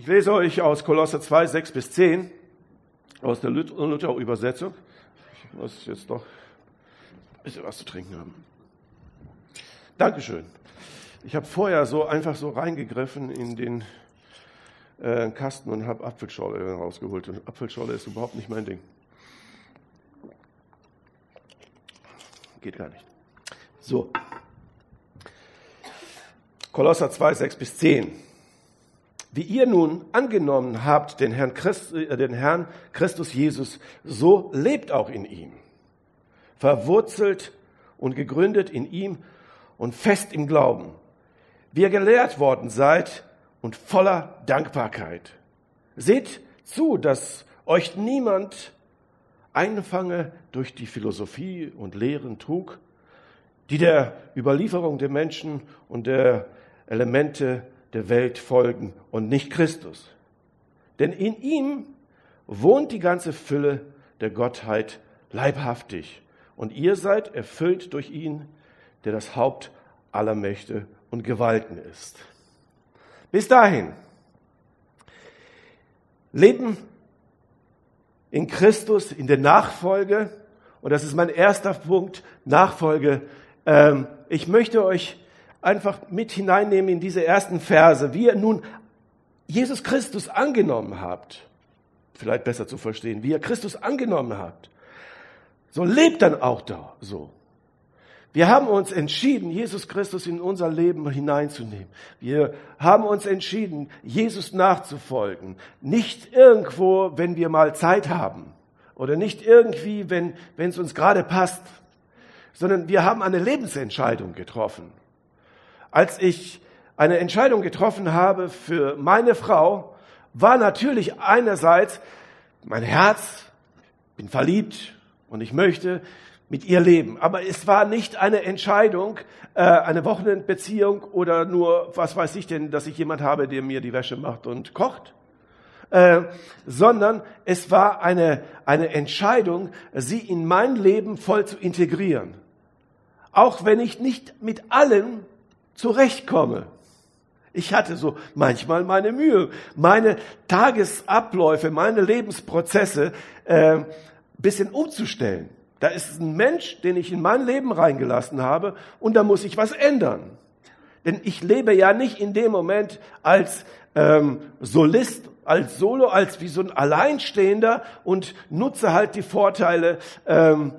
Ich lese euch aus Kolosser 2, 6 bis 10 aus der Luther-Übersetzung. Ich muss jetzt doch ein bisschen was zu trinken haben. Dankeschön. Ich habe vorher so einfach so reingegriffen in den äh, Kasten und habe Apfelschorle rausgeholt. Und Apfelschorle ist überhaupt nicht mein Ding. Geht gar nicht. So. Kolosser 2, 6 bis 10. Wie ihr nun angenommen habt den Herrn, Christ, äh, den Herrn Christus Jesus, so lebt auch in ihm. Verwurzelt und gegründet in ihm und fest im Glauben. Wie ihr gelehrt worden seid und voller Dankbarkeit. Seht zu, dass euch niemand einfange durch die Philosophie und Lehren trug, die der Überlieferung der Menschen und der Elemente der Welt folgen und nicht Christus. Denn in ihm wohnt die ganze Fülle der Gottheit leibhaftig und ihr seid erfüllt durch ihn, der das Haupt aller Mächte und Gewalten ist. Bis dahin. Leben in Christus, in der Nachfolge. Und das ist mein erster Punkt, Nachfolge. Ähm, ich möchte euch einfach mit hineinnehmen in diese ersten Verse, wie ihr nun Jesus Christus angenommen habt. Vielleicht besser zu verstehen, wie ihr Christus angenommen habt. So lebt dann auch da so. Wir haben uns entschieden, Jesus Christus in unser Leben hineinzunehmen. Wir haben uns entschieden, Jesus nachzufolgen. Nicht irgendwo, wenn wir mal Zeit haben oder nicht irgendwie, wenn, es uns gerade passt, sondern wir haben eine Lebensentscheidung getroffen. Als ich eine Entscheidung getroffen habe für meine Frau, war natürlich einerseits mein Herz, bin verliebt und ich möchte mit ihr leben. Aber es war nicht eine Entscheidung, äh, eine Wochenendbeziehung oder nur, was weiß ich denn, dass ich jemand habe, der mir die Wäsche macht und kocht, äh, sondern es war eine, eine Entscheidung, sie in mein Leben voll zu integrieren. Auch wenn ich nicht mit allen zurechtkomme. Ich hatte so manchmal meine Mühe, meine Tagesabläufe, meine Lebensprozesse äh, bisschen umzustellen. Da ist ein Mensch, den ich in mein Leben reingelassen habe und da muss ich was ändern. Denn ich lebe ja nicht in dem Moment als ähm, Solist, als Solo, als wie so ein Alleinstehender und nutze halt die Vorteile, ähm,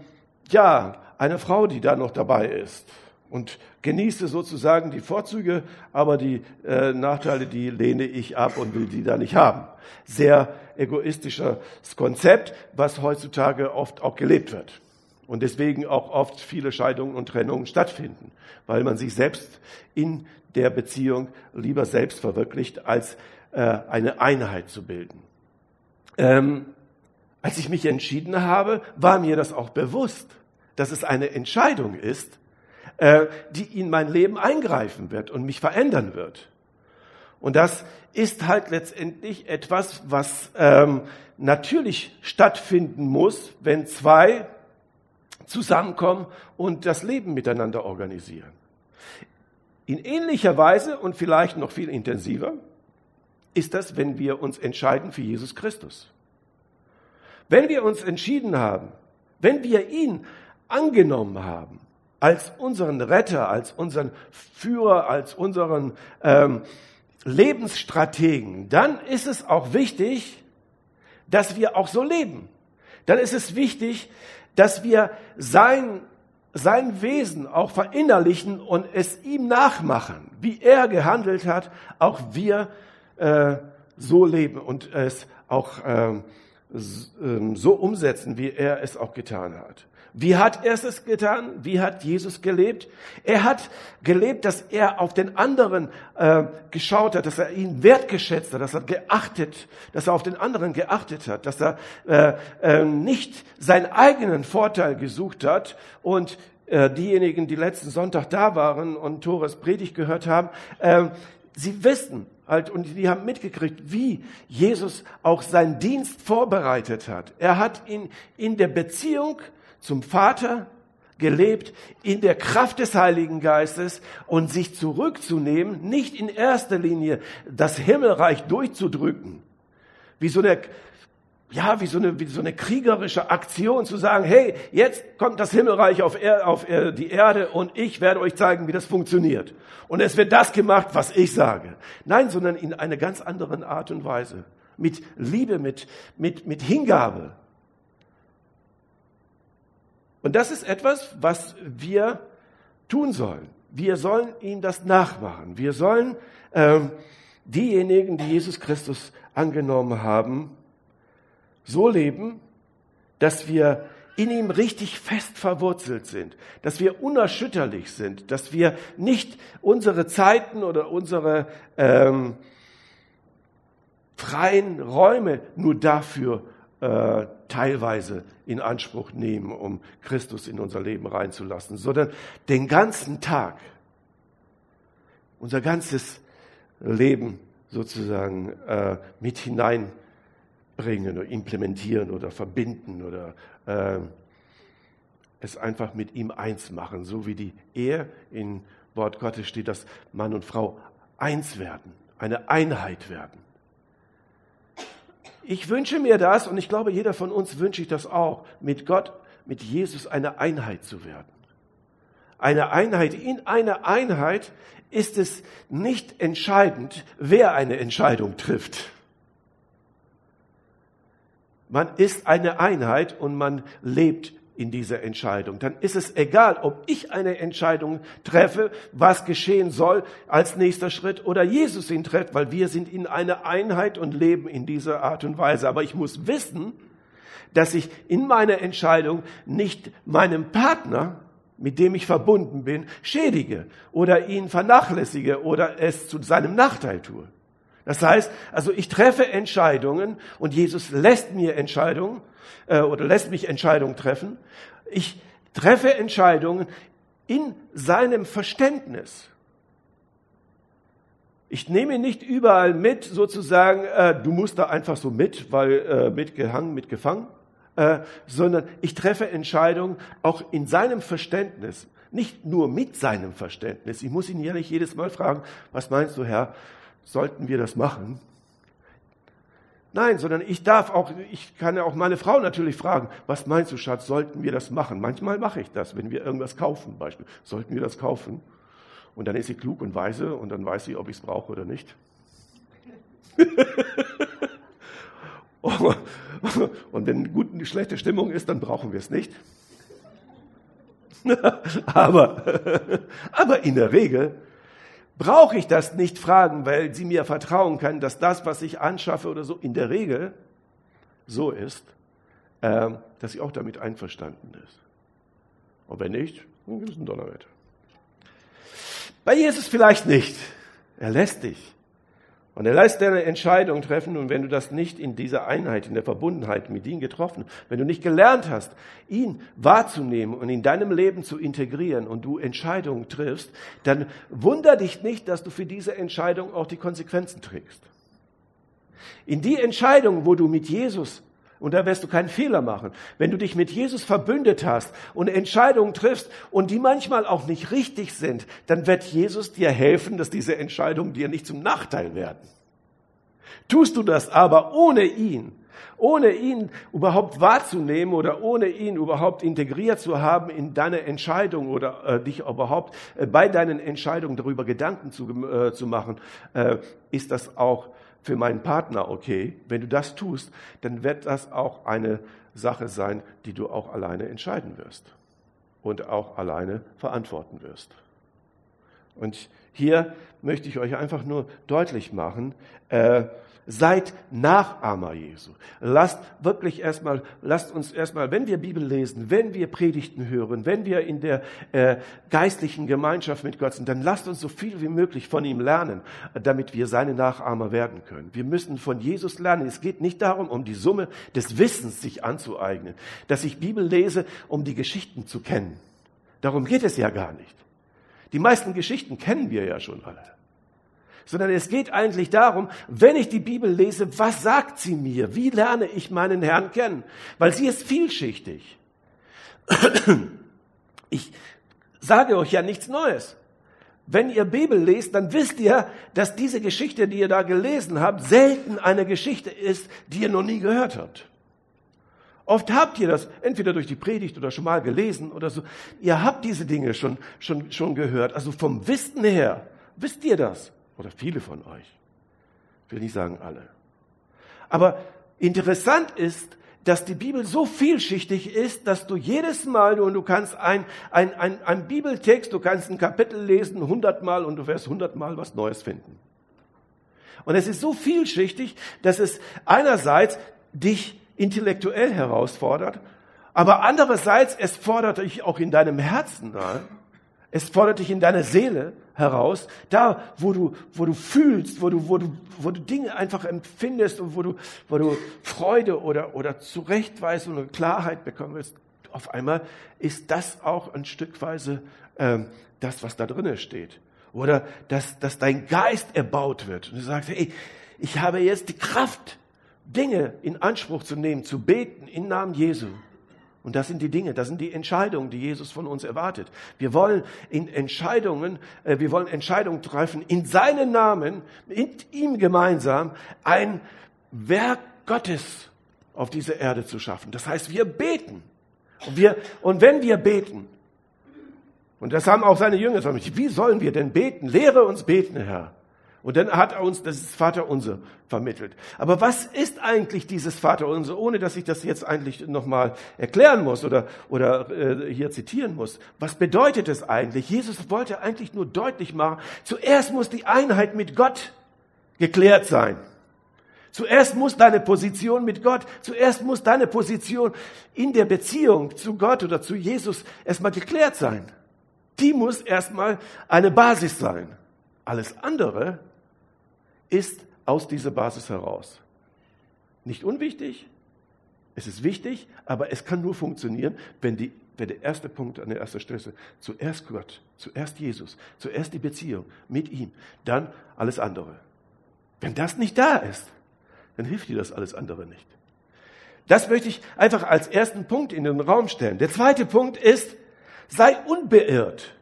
ja, einer Frau, die da noch dabei ist. Und genieße sozusagen die Vorzüge, aber die äh, Nachteile, die lehne ich ab und will die da nicht haben. Sehr egoistisches Konzept, was heutzutage oft auch gelebt wird und deswegen auch oft viele Scheidungen und Trennungen stattfinden, weil man sich selbst in der Beziehung lieber selbst verwirklicht, als äh, eine Einheit zu bilden. Ähm, als ich mich entschieden habe, war mir das auch bewusst, dass es eine Entscheidung ist, die in mein Leben eingreifen wird und mich verändern wird. Und das ist halt letztendlich etwas, was ähm, natürlich stattfinden muss, wenn zwei zusammenkommen und das Leben miteinander organisieren. In ähnlicher Weise und vielleicht noch viel intensiver ist das, wenn wir uns entscheiden für Jesus Christus. Wenn wir uns entschieden haben, wenn wir ihn angenommen haben als unseren Retter, als unseren Führer, als unseren ähm, Lebensstrategen, dann ist es auch wichtig, dass wir auch so leben. Dann ist es wichtig, dass wir sein, sein Wesen auch verinnerlichen und es ihm nachmachen, wie er gehandelt hat, auch wir äh, so leben und es auch äh, so umsetzen, wie er es auch getan hat. Wie hat er es getan? Wie hat Jesus gelebt? Er hat gelebt, dass er auf den anderen äh, geschaut hat, dass er ihn wertgeschätzt hat, dass er geachtet, dass er auf den anderen geachtet hat, dass er äh, äh, nicht seinen eigenen Vorteil gesucht hat und äh, diejenigen, die letzten Sonntag da waren und Tores Predigt gehört haben, äh, sie wissen halt und die haben mitgekriegt, wie Jesus auch seinen Dienst vorbereitet hat. Er hat ihn in der Beziehung zum Vater gelebt in der Kraft des Heiligen Geistes und sich zurückzunehmen, nicht in erster Linie das Himmelreich durchzudrücken, wie so eine ja, wie so eine, wie so eine kriegerische Aktion zu sagen, hey, jetzt kommt das Himmelreich auf, er, auf er, die Erde und ich werde euch zeigen, wie das funktioniert. Und es wird das gemacht, was ich sage. Nein, sondern in einer ganz anderen Art und Weise. Mit Liebe, mit, mit, mit Hingabe. Und das ist etwas, was wir tun sollen. Wir sollen ihm das nachmachen. Wir sollen ähm, diejenigen, die Jesus Christus angenommen haben, so leben, dass wir in ihm richtig fest verwurzelt sind, dass wir unerschütterlich sind, dass wir nicht unsere Zeiten oder unsere ähm, freien Räume nur dafür äh, teilweise in Anspruch nehmen, um Christus in unser Leben reinzulassen, sondern den ganzen Tag, unser ganzes Leben sozusagen äh, mit hinein bringen oder implementieren oder verbinden oder äh, es einfach mit ihm eins machen, so wie die Ehe in Wort Gottes steht, dass Mann und Frau eins werden, eine Einheit werden. Ich wünsche mir das und ich glaube, jeder von uns wünsche ich das auch, mit Gott, mit Jesus eine Einheit zu werden. Eine Einheit. In einer Einheit ist es nicht entscheidend, wer eine Entscheidung trifft. Man ist eine Einheit und man lebt in dieser Entscheidung. Dann ist es egal, ob ich eine Entscheidung treffe, was geschehen soll als nächster Schritt oder Jesus ihn trifft, weil wir sind in einer Einheit und leben in dieser Art und Weise. Aber ich muss wissen, dass ich in meiner Entscheidung nicht meinem Partner, mit dem ich verbunden bin, schädige oder ihn vernachlässige oder es zu seinem Nachteil tue. Das heißt, also ich treffe Entscheidungen und Jesus lässt mir Entscheidungen äh, oder lässt mich Entscheidungen treffen. Ich treffe Entscheidungen in seinem Verständnis. Ich nehme nicht überall mit, sozusagen, äh, du musst da einfach so mit, weil äh, mitgehangen, mitgefangen, äh, sondern ich treffe Entscheidungen auch in seinem Verständnis, nicht nur mit seinem Verständnis. Ich muss ihn ja nicht jedes Mal fragen, was meinst du, Herr? Sollten wir das machen? Nein, sondern ich darf auch, ich kann ja auch meine Frau natürlich fragen, was meinst du, Schatz, sollten wir das machen? Manchmal mache ich das, wenn wir irgendwas kaufen, Beispiel, sollten wir das kaufen? Und dann ist sie klug und weise und dann weiß sie, ob ich es brauche oder nicht. und wenn gut eine schlechte Stimmung ist, dann brauchen wir es nicht. aber, aber in der Regel brauche ich das nicht fragen, weil sie mir vertrauen kann, dass das, was ich anschaffe oder so, in der Regel so ist, äh, dass sie auch damit einverstanden ist. Und wenn nicht, dann gibt es einen Donnerwetter. Bei Jesus vielleicht nicht. Er lässt dich. Und er lässt deine Entscheidung treffen und wenn du das nicht in dieser Einheit, in der Verbundenheit mit ihm getroffen, wenn du nicht gelernt hast, ihn wahrzunehmen und in deinem Leben zu integrieren und du Entscheidungen triffst, dann wunder dich nicht, dass du für diese Entscheidung auch die Konsequenzen trägst. In die Entscheidung, wo du mit Jesus und da wirst du keinen Fehler machen. Wenn du dich mit Jesus verbündet hast und Entscheidungen triffst und die manchmal auch nicht richtig sind, dann wird Jesus dir helfen, dass diese Entscheidungen dir nicht zum Nachteil werden. Tust du das aber ohne ihn, ohne ihn überhaupt wahrzunehmen oder ohne ihn überhaupt integriert zu haben in deine Entscheidung oder äh, dich überhaupt äh, bei deinen Entscheidungen darüber Gedanken zu, äh, zu machen, äh, ist das auch für meinen Partner okay. Wenn du das tust, dann wird das auch eine Sache sein, die du auch alleine entscheiden wirst und auch alleine verantworten wirst. Und hier möchte ich euch einfach nur deutlich machen, äh, Seid Nachahmer Jesu. Lasst wirklich erstmal, lasst uns erstmal, wenn wir Bibel lesen, wenn wir Predigten hören, wenn wir in der äh, geistlichen Gemeinschaft mit Gott sind, dann lasst uns so viel wie möglich von ihm lernen, damit wir seine Nachahmer werden können. Wir müssen von Jesus lernen. Es geht nicht darum, um die Summe des Wissens sich anzueignen, dass ich Bibel lese, um die Geschichten zu kennen. Darum geht es ja gar nicht. Die meisten Geschichten kennen wir ja schon alle sondern es geht eigentlich darum, wenn ich die Bibel lese, was sagt sie mir? Wie lerne ich meinen Herrn kennen? Weil sie ist vielschichtig. Ich sage euch ja nichts Neues. Wenn ihr Bibel lest, dann wisst ihr, dass diese Geschichte, die ihr da gelesen habt, selten eine Geschichte ist, die ihr noch nie gehört habt. Oft habt ihr das entweder durch die Predigt oder schon mal gelesen oder so. Ihr habt diese Dinge schon, schon, schon gehört. Also vom Wissen her wisst ihr das. Oder viele von euch. Ich will nicht sagen alle. Aber interessant ist, dass die Bibel so vielschichtig ist, dass du jedes Mal, und du kannst ein, ein, ein, ein Bibeltext, du kannst ein Kapitel lesen, hundertmal, und du wirst hundertmal was Neues finden. Und es ist so vielschichtig, dass es einerseits dich intellektuell herausfordert, aber andererseits, es fordert dich auch in deinem Herzen. Es fordert dich in deiner Seele heraus, da, wo du, wo du fühlst, wo du, wo du, wo du Dinge einfach empfindest und wo du, wo du Freude oder, oder Zurechtweisung und Klarheit bekommen willst. Auf einmal ist das auch ein Stückweise ähm, das, was da drinnen steht. Oder dass, dass dein Geist erbaut wird. Und du sagst, ey, ich habe jetzt die Kraft, Dinge in Anspruch zu nehmen, zu beten im Namen Jesu. Und das sind die Dinge, das sind die Entscheidungen, die Jesus von uns erwartet. Wir wollen in Entscheidungen, äh, wir wollen Entscheidungen treffen in seinen Namen, mit ihm gemeinsam ein Werk Gottes auf dieser Erde zu schaffen. Das heißt, wir beten. Und, wir, und wenn wir beten, und das haben auch seine Jünger gesagt, wie sollen wir denn beten? Lehre uns beten, Herr. Und dann hat er uns das Vaterunser vermittelt. Aber was ist eigentlich dieses Vaterunser, ohne dass ich das jetzt eigentlich nochmal erklären muss oder, oder äh, hier zitieren muss? Was bedeutet es eigentlich? Jesus wollte eigentlich nur deutlich machen, zuerst muss die Einheit mit Gott geklärt sein. Zuerst muss deine Position mit Gott, zuerst muss deine Position in der Beziehung zu Gott oder zu Jesus erstmal geklärt sein. Die muss erstmal eine Basis sein. Alles andere ist aus dieser Basis heraus. Nicht unwichtig, es ist wichtig, aber es kann nur funktionieren, wenn, die, wenn der erste Punkt an der ersten Stelle ist. Zuerst Gott, zuerst Jesus, zuerst die Beziehung mit ihm, dann alles andere. Wenn das nicht da ist, dann hilft dir das alles andere nicht. Das möchte ich einfach als ersten Punkt in den Raum stellen. Der zweite Punkt ist, sei unbeirrt.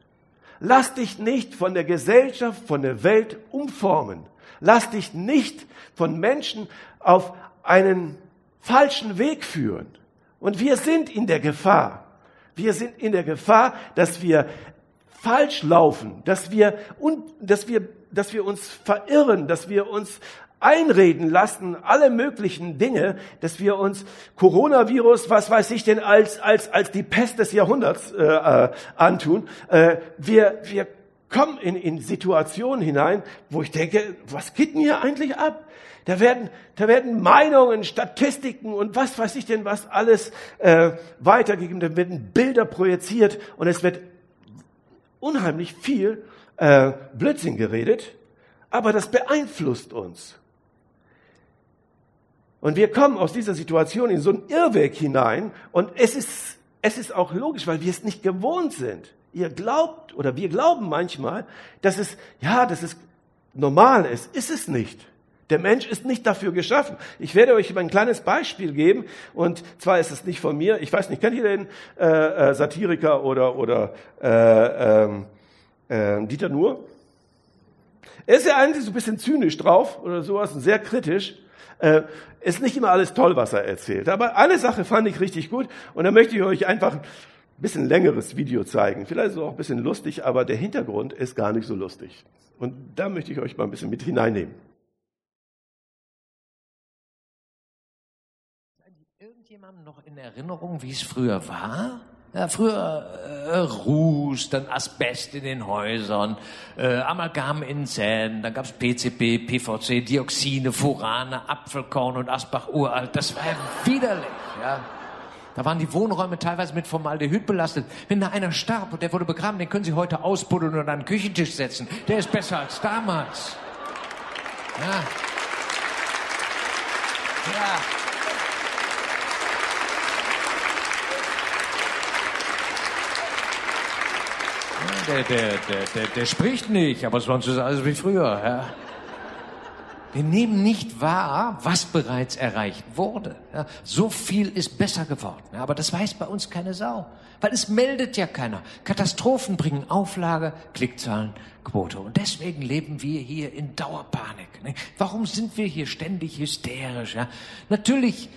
Lass dich nicht von der Gesellschaft, von der Welt umformen. Lass dich nicht von Menschen auf einen falschen Weg führen. Und wir sind in der Gefahr. Wir sind in der Gefahr, dass wir falsch laufen, dass wir, und, dass wir, dass wir uns verirren, dass wir uns einreden lassen, alle möglichen Dinge, dass wir uns Coronavirus, was weiß ich denn, als, als, als die Pest des Jahrhunderts äh, äh, antun. Äh, wir, wir komme in, in Situationen hinein, wo ich denke, was geht denn hier eigentlich ab? Da werden, da werden Meinungen, Statistiken und was weiß ich denn was alles äh, weitergegeben. Da werden Bilder projiziert und es wird unheimlich viel äh, Blödsinn geredet. Aber das beeinflusst uns. Und wir kommen aus dieser Situation in so einen Irrweg hinein und es ist, es ist auch logisch, weil wir es nicht gewohnt sind ihr glaubt oder wir glauben manchmal, dass es, ja, dass es normal ist. Ist es nicht. Der Mensch ist nicht dafür geschaffen. Ich werde euch ein kleines Beispiel geben und zwar ist es nicht von mir. Ich weiß nicht, kennt ihr den äh, äh, Satiriker oder oder äh, ähm, äh, Dieter Nuhr? Er ist ja eigentlich so ein bisschen zynisch drauf oder sowas, sehr kritisch. Äh, ist nicht immer alles toll, was er erzählt. Aber eine Sache fand ich richtig gut und da möchte ich euch einfach bisschen längeres Video zeigen. Vielleicht ist es auch ein bisschen lustig, aber der Hintergrund ist gar nicht so lustig. Und da möchte ich euch mal ein bisschen mit hineinnehmen. Irgendjemand noch in Erinnerung, wie es früher war? Ja, früher äh, Ruß, dann Asbest in den Häusern, äh, Amalgam in Zähnen, dann gab's PCB, PVC, Dioxine, Furane, Apfelkorn und Asbach uralt. Das war ja widerlich. Ja. Da waren die Wohnräume teilweise mit Formaldehyd belastet. Wenn da einer starb und der wurde begraben, den können Sie heute ausbuddeln und an den Küchentisch setzen. Der ist besser als damals. Ja. Ja. Der, der, der, der, der spricht nicht, aber sonst ist alles wie früher. Ja. Wir nehmen nicht wahr, was bereits erreicht wurde. Ja, so viel ist besser geworden. Aber das weiß bei uns keine Sau. Weil es meldet ja keiner. Katastrophen bringen Auflage, Klickzahlen, Quote. Und deswegen leben wir hier in Dauerpanik. Warum sind wir hier ständig hysterisch? Ja? Natürlich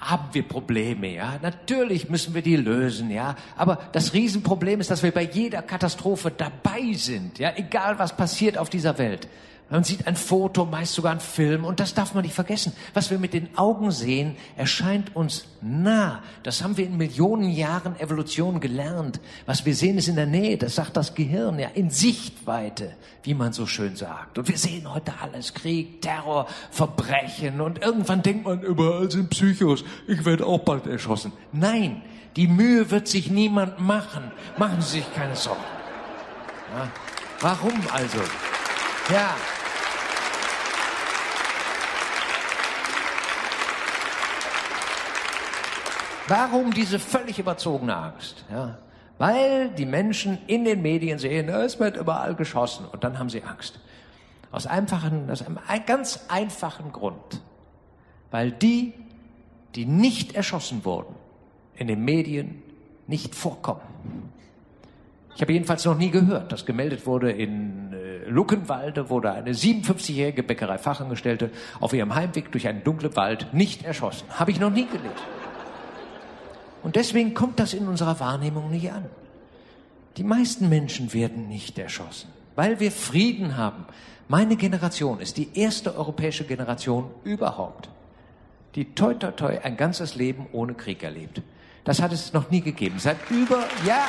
haben wir Probleme, ja. Natürlich müssen wir die lösen, ja. Aber das Riesenproblem ist, dass wir bei jeder Katastrophe dabei sind, ja. Egal was passiert auf dieser Welt. Man sieht ein Foto, meist sogar ein Film, und das darf man nicht vergessen. Was wir mit den Augen sehen, erscheint uns nah. Das haben wir in Millionen Jahren Evolution gelernt. Was wir sehen, ist in der Nähe, das sagt das Gehirn, ja, in Sichtweite, wie man so schön sagt. Und wir sehen heute alles, Krieg, Terror, Verbrechen, und irgendwann denkt man, überall sind Psychos, ich werde auch bald erschossen. Nein, die Mühe wird sich niemand machen. Machen Sie sich keine Sorgen. Ja. Warum also? Ja. Warum diese völlig überzogene Angst? Ja, weil die Menschen in den Medien sehen, es wird überall geschossen und dann haben sie Angst. Aus, einfachen, aus einem ganz einfachen Grund. Weil die, die nicht erschossen wurden, in den Medien nicht vorkommen. Ich habe jedenfalls noch nie gehört, dass gemeldet wurde, in äh, Luckenwalde wurde eine 57-jährige Bäckereifachangestellte auf ihrem Heimweg durch einen dunklen Wald nicht erschossen. Habe ich noch nie gelesen. Und deswegen kommt das in unserer Wahrnehmung nicht an. Die meisten Menschen werden nicht erschossen, weil wir Frieden haben. Meine Generation ist die erste europäische Generation überhaupt, die toi toi toi ein ganzes Leben ohne Krieg erlebt. Das hat es noch nie gegeben. Seit über, ja,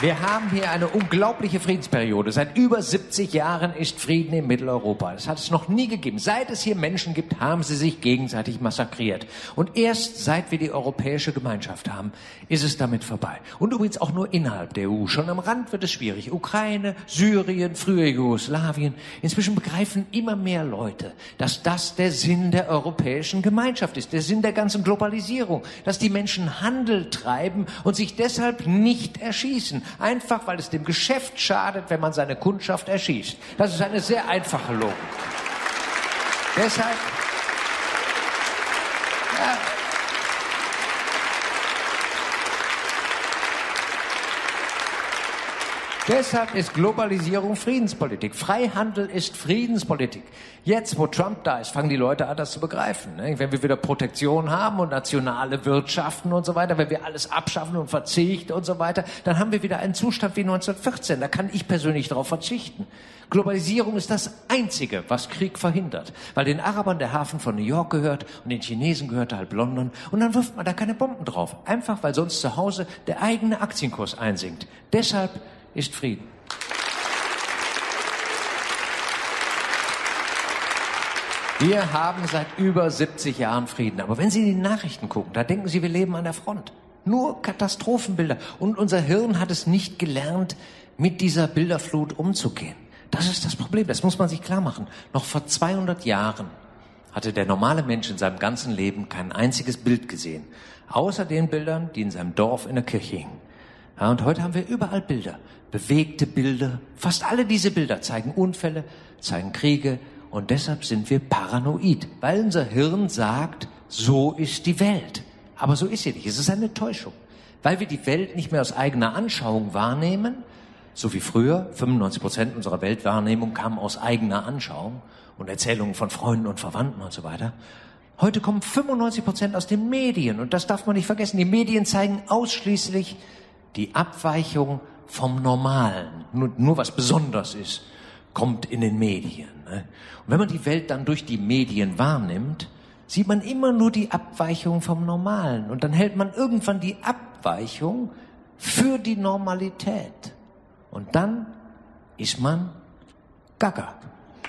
Wir haben hier eine unglaubliche Friedensperiode. Seit über 70 Jahren ist Frieden in Mitteleuropa. Das hat es noch nie gegeben. Seit es hier Menschen gibt, haben sie sich gegenseitig massakriert. Und erst seit wir die europäische Gemeinschaft haben, ist es damit vorbei. Und übrigens auch nur innerhalb der EU. Schon am Rand wird es schwierig. Ukraine, Syrien, früher Jugoslawien. Inzwischen begreifen immer mehr Leute, dass das der Sinn der europäischen Gemeinschaft ist, der Sinn der ganzen Globalisierung, dass die Menschen Handel treiben und sich deshalb nicht erschießen einfach weil es dem Geschäft schadet, wenn man seine Kundschaft erschießt. Das ist eine sehr einfache Logik. Deshalb, ja, Deshalb ist Globalisierung Friedenspolitik. Freihandel ist Friedenspolitik. Jetzt, wo Trump da ist, fangen die Leute an, das zu begreifen. Ne? Wenn wir wieder Protektion haben und nationale Wirtschaften und so weiter, wenn wir alles abschaffen und verzichten und so weiter, dann haben wir wieder einen Zustand wie 1914. Da kann ich persönlich darauf verzichten. Globalisierung ist das Einzige, was Krieg verhindert. Weil den Arabern der Hafen von New York gehört und den Chinesen gehört halb London. Und dann wirft man da keine Bomben drauf. Einfach, weil sonst zu Hause der eigene Aktienkurs einsinkt. Deshalb ist Frieden. Wir haben seit über 70 Jahren Frieden. Aber wenn Sie in die Nachrichten gucken, da denken Sie, wir leben an der Front. Nur Katastrophenbilder. Und unser Hirn hat es nicht gelernt, mit dieser Bilderflut umzugehen. Das ist das Problem. Das muss man sich klar machen. Noch vor 200 Jahren hatte der normale Mensch in seinem ganzen Leben kein einziges Bild gesehen. Außer den Bildern, die in seinem Dorf in der Kirche hingen. Ja, und heute haben wir überall Bilder, bewegte Bilder. Fast alle diese Bilder zeigen Unfälle, zeigen Kriege und deshalb sind wir paranoid, weil unser Hirn sagt, so ist die Welt. Aber so ist sie nicht. Es ist eine Täuschung, weil wir die Welt nicht mehr aus eigener Anschauung wahrnehmen, so wie früher. 95 Prozent unserer Weltwahrnehmung kam aus eigener Anschauung und Erzählungen von Freunden und Verwandten und so weiter. Heute kommen 95 Prozent aus den Medien und das darf man nicht vergessen. Die Medien zeigen ausschließlich die Abweichung vom Normalen, nur, nur was besonders ist, kommt in den Medien. Ne? Und wenn man die Welt dann durch die Medien wahrnimmt, sieht man immer nur die Abweichung vom Normalen. Und dann hält man irgendwann die Abweichung für die Normalität. Und dann ist man gaga.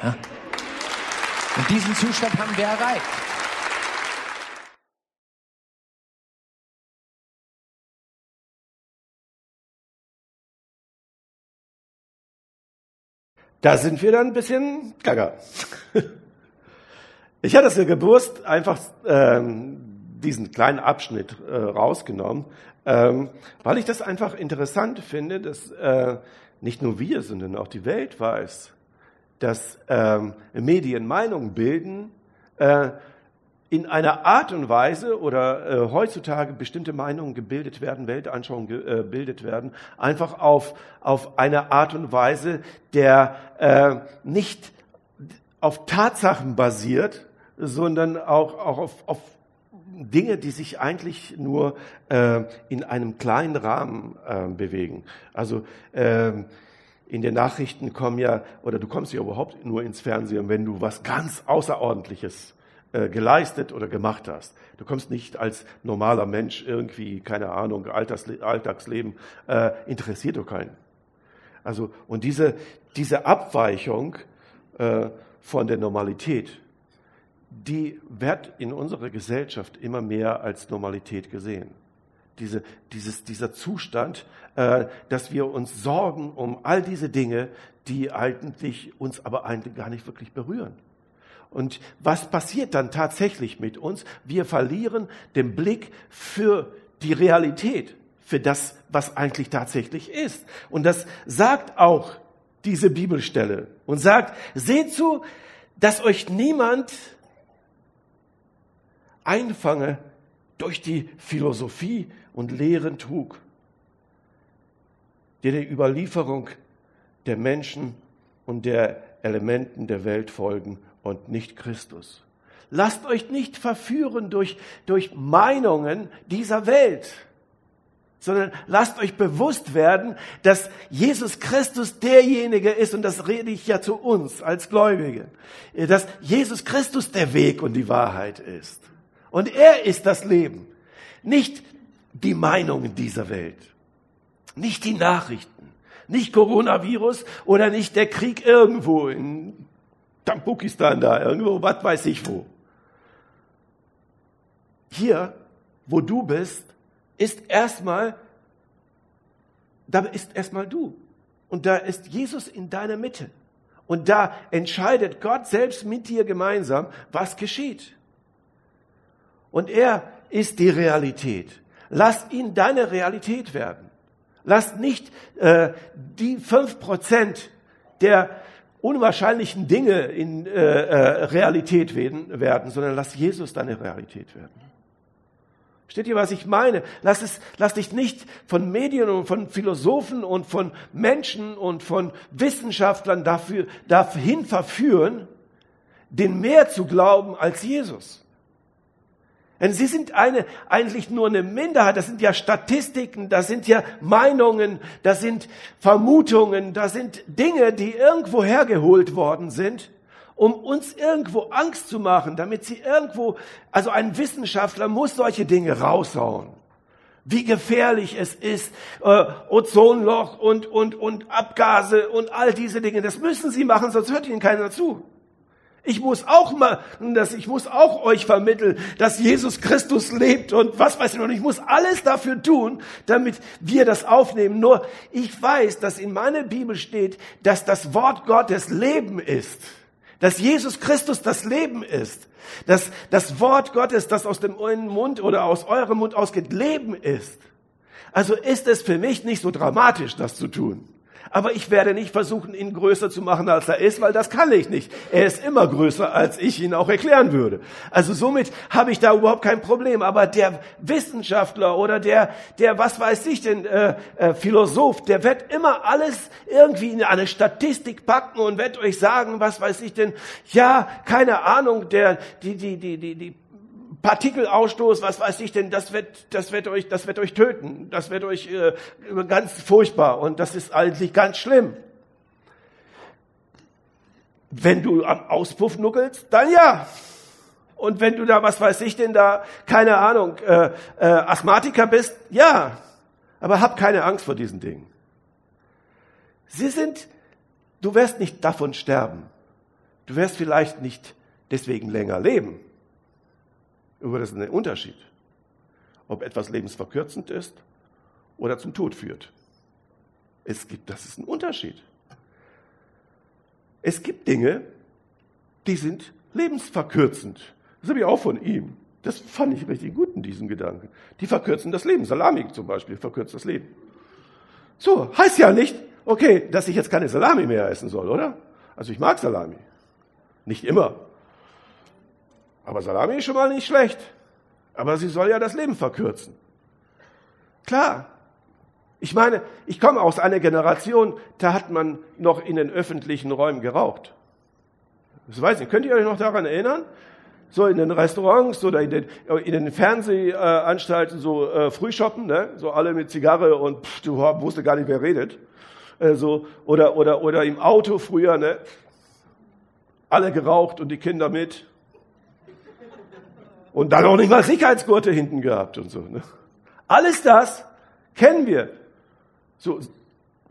Ja? Und diesen Zustand haben wir erreicht. Da sind wir dann ein bisschen gaga. Ich hatte es ja gewusst, einfach ähm, diesen kleinen Abschnitt äh, rausgenommen, ähm, weil ich das einfach interessant finde, dass äh, nicht nur wir, sondern auch die Welt weiß, dass ähm, Medien Meinungen bilden, äh, in einer Art und Weise oder äh, heutzutage bestimmte Meinungen gebildet werden, Weltanschauungen gebildet äh, werden, einfach auf, auf eine Art und Weise, der äh, nicht auf Tatsachen basiert, sondern auch, auch auf, auf Dinge, die sich eigentlich nur äh, in einem kleinen Rahmen äh, bewegen. Also äh, in den Nachrichten kommen ja, oder du kommst ja überhaupt nur ins Fernsehen, wenn du was ganz Außerordentliches äh, geleistet oder gemacht hast. Du kommst nicht als normaler Mensch irgendwie, keine Ahnung, Alltagsle Alltagsleben, äh, interessiert doch keinen. Also, und diese, diese Abweichung äh, von der Normalität, die wird in unserer Gesellschaft immer mehr als Normalität gesehen. Diese, dieses, dieser Zustand, äh, dass wir uns sorgen um all diese Dinge, die eigentlich uns aber eigentlich gar nicht wirklich berühren. Und was passiert dann tatsächlich mit uns? Wir verlieren den Blick für die Realität, für das, was eigentlich tatsächlich ist. Und das sagt auch diese Bibelstelle und sagt, seht zu, dass euch niemand einfange durch die Philosophie und Lehren trug, die der Überlieferung der Menschen und der Elementen der Welt folgen und nicht Christus. Lasst euch nicht verführen durch, durch Meinungen dieser Welt, sondern lasst euch bewusst werden, dass Jesus Christus derjenige ist, und das rede ich ja zu uns als Gläubige, dass Jesus Christus der Weg und die Wahrheit ist. Und er ist das Leben. Nicht die Meinungen dieser Welt. Nicht die Nachrichten. Nicht Coronavirus oder nicht der Krieg irgendwo in Tampukistan da, irgendwo, was weiß ich wo. Hier, wo du bist, ist erstmal, da ist erstmal du. Und da ist Jesus in deiner Mitte. Und da entscheidet Gott selbst mit dir gemeinsam, was geschieht. Und er ist die Realität. Lass ihn deine Realität werden. Lass nicht äh, die fünf Prozent der unwahrscheinlichen Dinge in äh, äh, Realität werden, werden, sondern lass Jesus deine Realität werden. Versteht ihr, was ich meine? Lass, es, lass dich nicht von Medien und von Philosophen und von Menschen und von Wissenschaftlern dafür, dahin verführen, den mehr zu glauben als Jesus. Denn sie sind eine, eigentlich nur eine Minderheit. Das sind ja Statistiken, das sind ja Meinungen, das sind Vermutungen, das sind Dinge, die irgendwo hergeholt worden sind, um uns irgendwo Angst zu machen, damit sie irgendwo, also ein Wissenschaftler muss solche Dinge raushauen. Wie gefährlich es ist, äh, Ozonloch und, und, und Abgase und all diese Dinge. Das müssen sie machen, sonst hört ihnen keiner zu. Ich muss auch mal, dass ich muss auch euch vermitteln, dass Jesus Christus lebt und was weiß ich noch. Ich muss alles dafür tun, damit wir das aufnehmen. Nur ich weiß, dass in meiner Bibel steht, dass das Wort Gottes Leben ist. Dass Jesus Christus das Leben ist. Dass das Wort Gottes, das aus dem Mund oder aus eurem Mund ausgeht, Leben ist. Also ist es für mich nicht so dramatisch, das zu tun. Aber ich werde nicht versuchen, ihn größer zu machen, als er ist, weil das kann ich nicht. Er ist immer größer, als ich ihn auch erklären würde. Also somit habe ich da überhaupt kein Problem. Aber der Wissenschaftler oder der, der was weiß ich denn, äh, äh, Philosoph, der wird immer alles irgendwie in eine Statistik packen und wird euch sagen, was weiß ich denn, ja, keine Ahnung, der, die, die, die, die, die Partikelausstoß, was weiß ich denn, das wird, das wird euch, das wird euch töten, das wird euch äh, ganz furchtbar und das ist eigentlich ganz schlimm. Wenn du am Auspuff nuckelst, dann ja. Und wenn du da, was weiß ich denn, da, keine Ahnung, äh, äh, Asthmatiker bist, ja. Aber hab keine Angst vor diesen Dingen. Sie sind, du wirst nicht davon sterben. Du wirst vielleicht nicht deswegen länger leben. Aber das ist ein Unterschied, ob etwas lebensverkürzend ist oder zum Tod führt. Es gibt, das ist ein Unterschied. Es gibt Dinge, die sind lebensverkürzend. Das habe ich auch von ihm. Das fand ich richtig gut in diesem Gedanken. Die verkürzen das Leben. Salami zum Beispiel verkürzt das Leben. So, heißt ja nicht, okay, dass ich jetzt keine Salami mehr essen soll, oder? Also ich mag Salami. Nicht immer. Aber Salami ist schon mal nicht schlecht. Aber sie soll ja das Leben verkürzen. Klar. Ich meine, ich komme aus einer Generation, da hat man noch in den öffentlichen Räumen geraucht. Das weiß ich. Könnt ihr euch noch daran erinnern? So in den Restaurants oder in den, in den Fernsehanstalten so äh, Frühshoppen, ne? so alle mit Zigarre und pff, du wusste gar nicht, wer redet. Äh, so, oder, oder, oder im Auto früher, ne? alle geraucht und die Kinder mit. Und dann auch nicht mal Sicherheitsgurte hinten gehabt und so. Ne? Alles das kennen wir. So,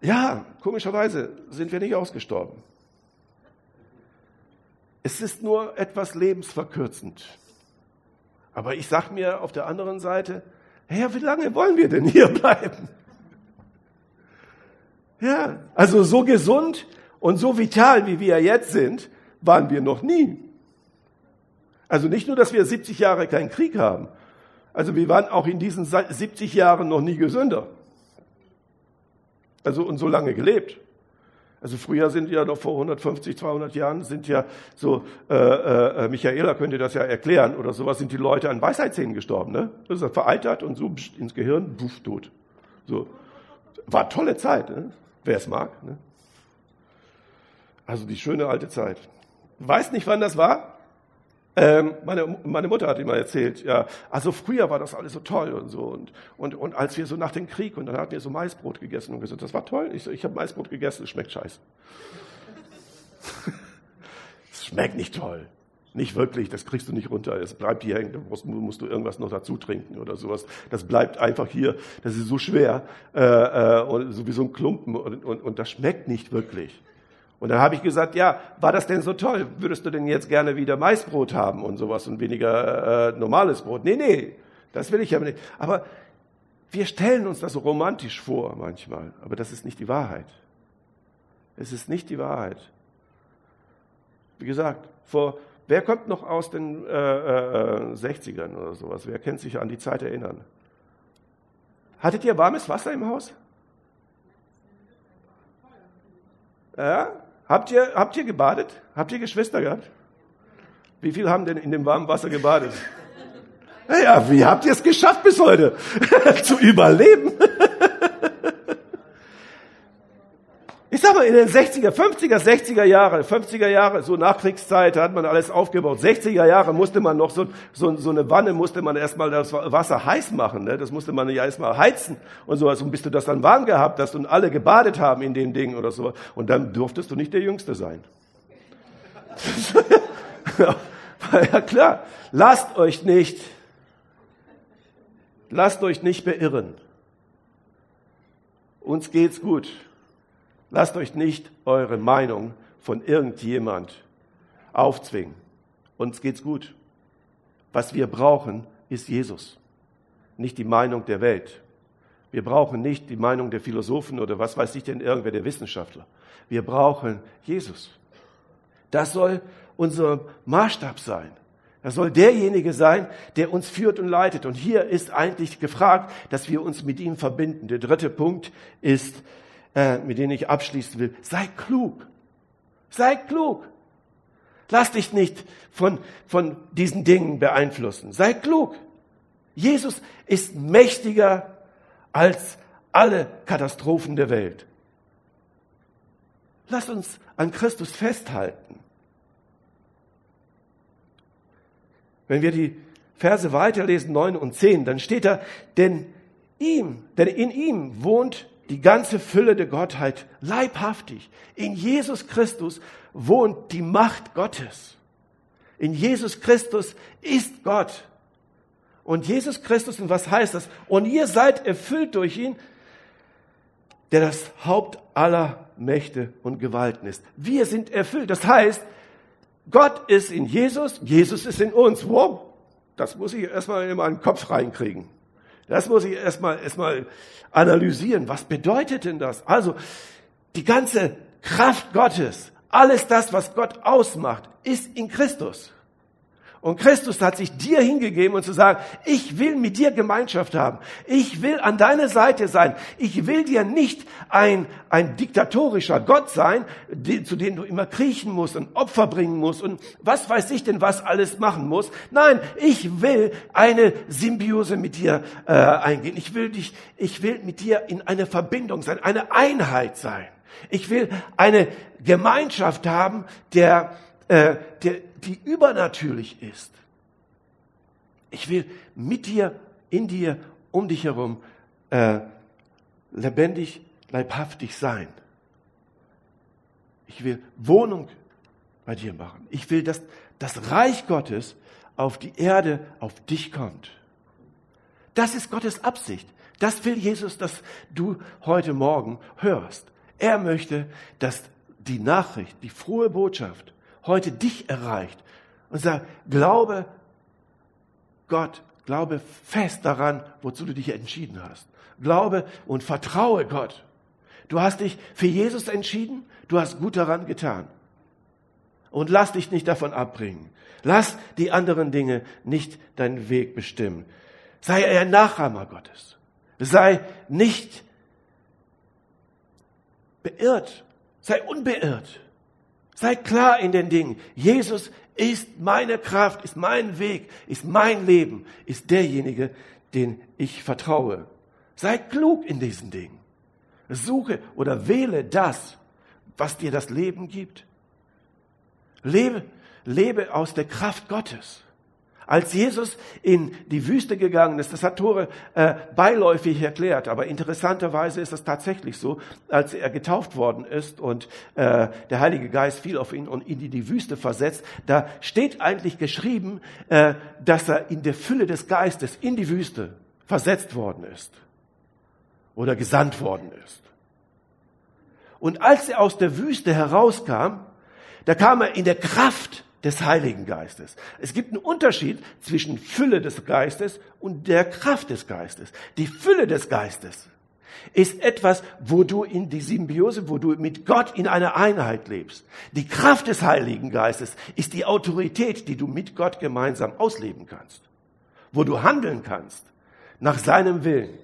ja, komischerweise sind wir nicht ausgestorben. Es ist nur etwas lebensverkürzend. Aber ich sage mir auf der anderen Seite, ja, wie lange wollen wir denn hier bleiben? Ja, also so gesund und so vital, wie wir jetzt sind, waren wir noch nie. Also nicht nur, dass wir 70 Jahre keinen Krieg haben. Also wir waren auch in diesen 70 Jahren noch nie gesünder. Also und so lange gelebt. Also früher sind ja noch vor 150, 200 Jahren sind ja so, äh, äh, Michaela könnte das ja erklären oder sowas, sind die Leute an Weisheitszähnen gestorben. Ne? Das ist veraltert und so ins Gehirn, buff, tot. So. War tolle Zeit, ne? wer es mag. Ne? Also die schöne alte Zeit. Weiß nicht, wann das war? Ähm, meine, meine Mutter hat immer erzählt, ja, also früher war das alles so toll und so. Und, und, und als wir so nach dem Krieg, und dann hatten wir so Maisbrot gegessen und gesagt, das war toll. Ich so, ich habe Maisbrot gegessen, es schmeckt scheiße. es schmeckt nicht toll. Nicht wirklich, das kriegst du nicht runter. Es bleibt hier hängen, da musst, musst, du irgendwas noch dazu trinken oder sowas. Das bleibt einfach hier, das ist so schwer, äh, äh, so wie so ein Klumpen und, und, und das schmeckt nicht wirklich. Und dann habe ich gesagt, ja, war das denn so toll? Würdest du denn jetzt gerne wieder Maisbrot haben und sowas und weniger äh, normales Brot? Nee, nee, das will ich aber nicht. Aber wir stellen uns das so romantisch vor manchmal, aber das ist nicht die Wahrheit. Es ist nicht die Wahrheit. Wie gesagt, vor, wer kommt noch aus den äh, äh, 60ern oder sowas? Wer kennt sich an die Zeit erinnern? Hattet ihr warmes Wasser im Haus? Ja? Habt ihr, habt ihr gebadet? Habt ihr Geschwister gehabt? Wie viele haben denn in dem warmen Wasser gebadet? Ja, wie habt ihr es geschafft bis heute? Zu überleben? Mal, in den 60er, 50er, 60er Jahre, 50er Jahre, so Nachkriegszeit, da hat man alles aufgebaut. 60er Jahre musste man noch so, so, so eine Wanne, musste man erstmal das Wasser heiß machen, ne? das musste man ja erstmal heizen und sowas. Und bis du das dann warm gehabt hast und alle gebadet haben in dem Ding oder so. Und dann durftest du nicht der Jüngste sein. ja klar, lasst euch nicht, lasst euch nicht beirren. Uns geht's gut. Lasst euch nicht eure Meinung von irgendjemand aufzwingen. Uns geht's gut. Was wir brauchen, ist Jesus, nicht die Meinung der Welt. Wir brauchen nicht die Meinung der Philosophen oder was weiß ich denn, irgendwer der Wissenschaftler. Wir brauchen Jesus. Das soll unser Maßstab sein. Das soll derjenige sein, der uns führt und leitet. Und hier ist eigentlich gefragt, dass wir uns mit ihm verbinden. Der dritte Punkt ist, äh, mit denen ich abschließen will. Sei klug. Sei klug. Lass dich nicht von, von diesen Dingen beeinflussen. Sei klug. Jesus ist mächtiger als alle Katastrophen der Welt. Lass uns an Christus festhalten. Wenn wir die Verse weiterlesen, 9 und 10, dann steht da, denn ihm, denn in ihm wohnt die ganze Fülle der Gottheit leibhaftig. In Jesus Christus wohnt die Macht Gottes. In Jesus Christus ist Gott. Und Jesus Christus, und was heißt das? Und ihr seid erfüllt durch ihn, der das Haupt aller Mächte und Gewalten ist. Wir sind erfüllt. Das heißt, Gott ist in Jesus, Jesus ist in uns. Wow, das muss ich erstmal in meinen Kopf reinkriegen. Das muss ich erstmal, erstmal analysieren. Was bedeutet denn das? Also, die ganze Kraft Gottes, alles das, was Gott ausmacht, ist in Christus. Und Christus hat sich dir hingegeben und zu sagen, ich will mit dir Gemeinschaft haben. Ich will an deiner Seite sein. Ich will dir nicht ein, ein diktatorischer Gott sein, die, zu dem du immer kriechen musst und Opfer bringen musst und was weiß ich denn, was alles machen musst. Nein, ich will eine Symbiose mit dir äh, eingehen. Ich will dich, ich will mit dir in eine Verbindung sein, eine Einheit sein. Ich will eine Gemeinschaft haben, der, äh, der, die übernatürlich ist. Ich will mit dir, in dir, um dich herum äh, lebendig, leibhaftig sein. Ich will Wohnung bei dir machen. Ich will, dass das Reich Gottes auf die Erde, auf dich kommt. Das ist Gottes Absicht. Das will Jesus, dass du heute Morgen hörst. Er möchte, dass die Nachricht, die frohe Botschaft heute dich erreicht und sagt, glaube Gott, glaube fest daran, wozu du dich entschieden hast. Glaube und vertraue Gott. Du hast dich für Jesus entschieden, du hast gut daran getan. Und lass dich nicht davon abbringen. Lass die anderen Dinge nicht deinen Weg bestimmen. Sei ein Nachahmer Gottes. Sei nicht beirrt. Sei unbeirrt. Sei klar in den Dingen. Jesus ist meine Kraft, ist mein Weg, ist mein Leben, ist derjenige, den ich vertraue. Sei klug in diesen Dingen. Suche oder wähle das, was dir das Leben gibt. Lebe, lebe aus der Kraft Gottes. Als Jesus in die Wüste gegangen ist, das hat Tore äh, beiläufig erklärt, aber interessanterweise ist es tatsächlich so, als er getauft worden ist und äh, der Heilige Geist fiel auf ihn und ihn in die Wüste versetzt, da steht eigentlich geschrieben, äh, dass er in der Fülle des Geistes in die Wüste versetzt worden ist oder gesandt worden ist. Und als er aus der Wüste herauskam, da kam er in der Kraft des Heiligen Geistes. Es gibt einen Unterschied zwischen Fülle des Geistes und der Kraft des Geistes. Die Fülle des Geistes ist etwas, wo du in die Symbiose, wo du mit Gott in einer Einheit lebst. Die Kraft des Heiligen Geistes ist die Autorität, die du mit Gott gemeinsam ausleben kannst, wo du handeln kannst nach seinem Willen.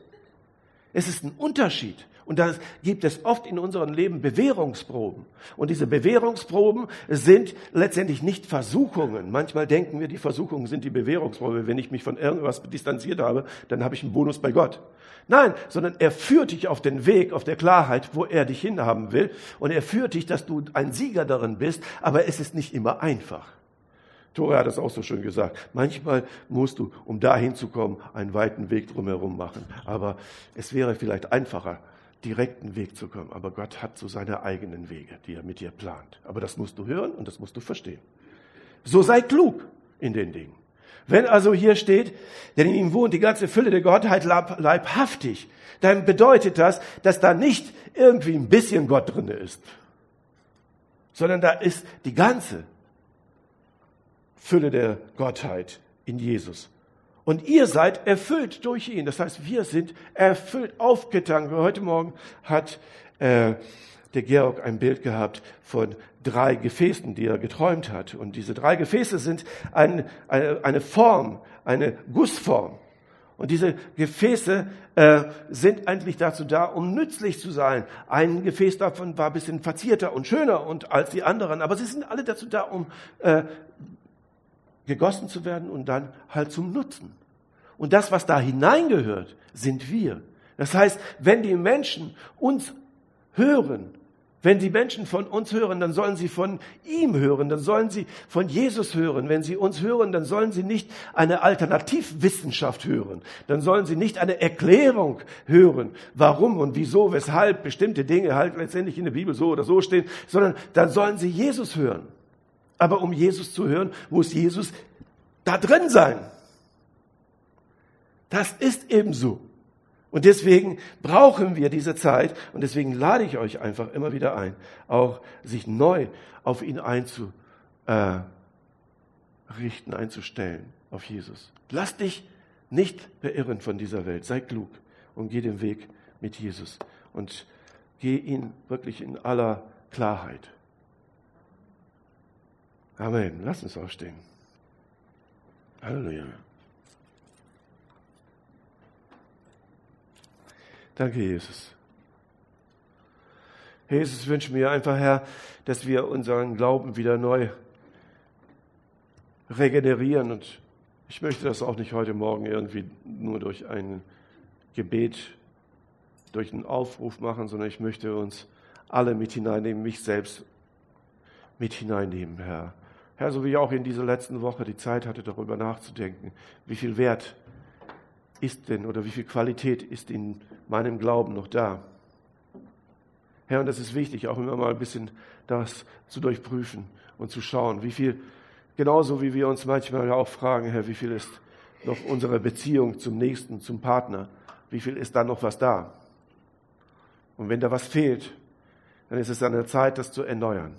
Es ist ein Unterschied und da gibt es oft in unserem Leben Bewährungsproben. Und diese Bewährungsproben sind letztendlich nicht Versuchungen. Manchmal denken wir, die Versuchungen sind die Bewährungsprobe. Wenn ich mich von irgendwas distanziert habe, dann habe ich einen Bonus bei Gott. Nein, sondern er führt dich auf den Weg, auf der Klarheit, wo er dich hinhaben will. Und er führt dich, dass du ein Sieger darin bist. Aber es ist nicht immer einfach. Tore hat es auch so schön gesagt. Manchmal musst du, um dahin zu kommen, einen weiten Weg drumherum machen. Aber es wäre vielleicht einfacher, direkten Weg zu kommen. Aber Gott hat so seine eigenen Wege, die er mit dir plant. Aber das musst du hören und das musst du verstehen. So sei klug in den Dingen. Wenn also hier steht, denn in ihm wohnt die ganze Fülle der Gottheit leibhaftig, dann bedeutet das, dass da nicht irgendwie ein bisschen Gott drinne ist, sondern da ist die ganze Fülle der Gottheit in Jesus und ihr seid erfüllt durch ihn. Das heißt, wir sind erfüllt, aufgetankt. Heute Morgen hat äh, der Georg ein Bild gehabt von drei Gefäßen, die er geträumt hat. Und diese drei Gefäße sind ein, eine, eine Form, eine Gussform. Und diese Gefäße äh, sind eigentlich dazu da, um nützlich zu sein. Ein Gefäß davon war ein bisschen verzierter und schöner und als die anderen, aber sie sind alle dazu da, um äh, gegossen zu werden und dann halt zum Nutzen. Und das, was da hineingehört, sind wir. Das heißt, wenn die Menschen uns hören, wenn die Menschen von uns hören, dann sollen sie von ihm hören, dann sollen sie von Jesus hören. Wenn sie uns hören, dann sollen sie nicht eine Alternativwissenschaft hören, dann sollen sie nicht eine Erklärung hören, warum und wieso, weshalb bestimmte Dinge halt letztendlich in der Bibel so oder so stehen, sondern dann sollen sie Jesus hören. Aber um Jesus zu hören, muss Jesus da drin sein. Das ist ebenso. Und deswegen brauchen wir diese Zeit und deswegen lade ich euch einfach immer wieder ein, auch sich neu auf ihn einzurichten, einzustellen, auf Jesus. Lass dich nicht beirren von dieser Welt. Sei klug und geh den Weg mit Jesus und geh ihn wirklich in aller Klarheit. Amen. Lass uns aufstehen. Halleluja. Danke, Jesus. Jesus, wünsche mir einfach, Herr, dass wir unseren Glauben wieder neu regenerieren. Und ich möchte das auch nicht heute Morgen irgendwie nur durch ein Gebet, durch einen Aufruf machen, sondern ich möchte uns alle mit hineinnehmen, mich selbst mit hineinnehmen, Herr. Herr, so wie ich auch in dieser letzten Woche die Zeit hatte, darüber nachzudenken, wie viel Wert ist denn oder wie viel Qualität ist in meinem Glauben noch da. Herr, und das ist wichtig, auch immer mal ein bisschen das zu durchprüfen und zu schauen, wie viel, genauso wie wir uns manchmal auch fragen, Herr, wie viel ist noch unsere Beziehung zum Nächsten, zum Partner, wie viel ist da noch was da? Und wenn da was fehlt, dann ist es an der Zeit, das zu erneuern.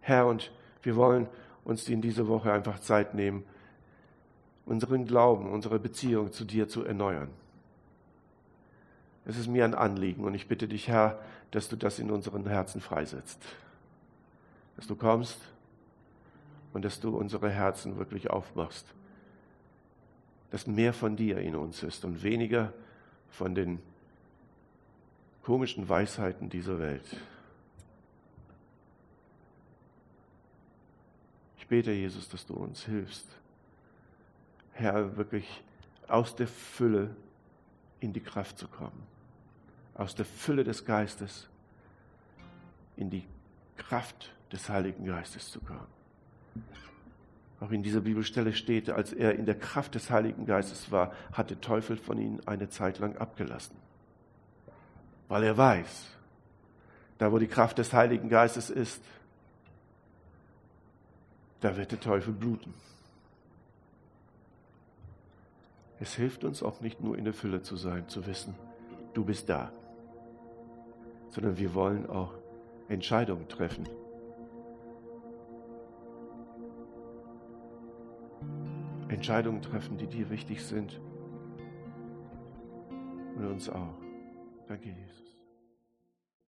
Herr, und wir wollen uns in dieser Woche einfach Zeit nehmen, unseren Glauben, unsere Beziehung zu dir zu erneuern. Es ist mir ein Anliegen und ich bitte dich, Herr, dass du das in unseren Herzen freisetzt. Dass du kommst und dass du unsere Herzen wirklich aufmachst. Dass mehr von dir in uns ist und weniger von den komischen Weisheiten dieser Welt. Ich bete, Jesus, dass du uns hilfst, Herr, wirklich aus der Fülle in die Kraft zu kommen, aus der Fülle des Geistes in die Kraft des Heiligen Geistes zu kommen. Auch in dieser Bibelstelle steht, als er in der Kraft des Heiligen Geistes war, hat der Teufel von ihm eine Zeit lang abgelassen. Weil er weiß, da wo die Kraft des Heiligen Geistes ist, da wird der Teufel bluten. Es hilft uns auch nicht nur in der Fülle zu sein, zu wissen, du bist da, sondern wir wollen auch Entscheidungen treffen. Entscheidungen treffen, die dir wichtig sind und uns auch. Danke, Jesus.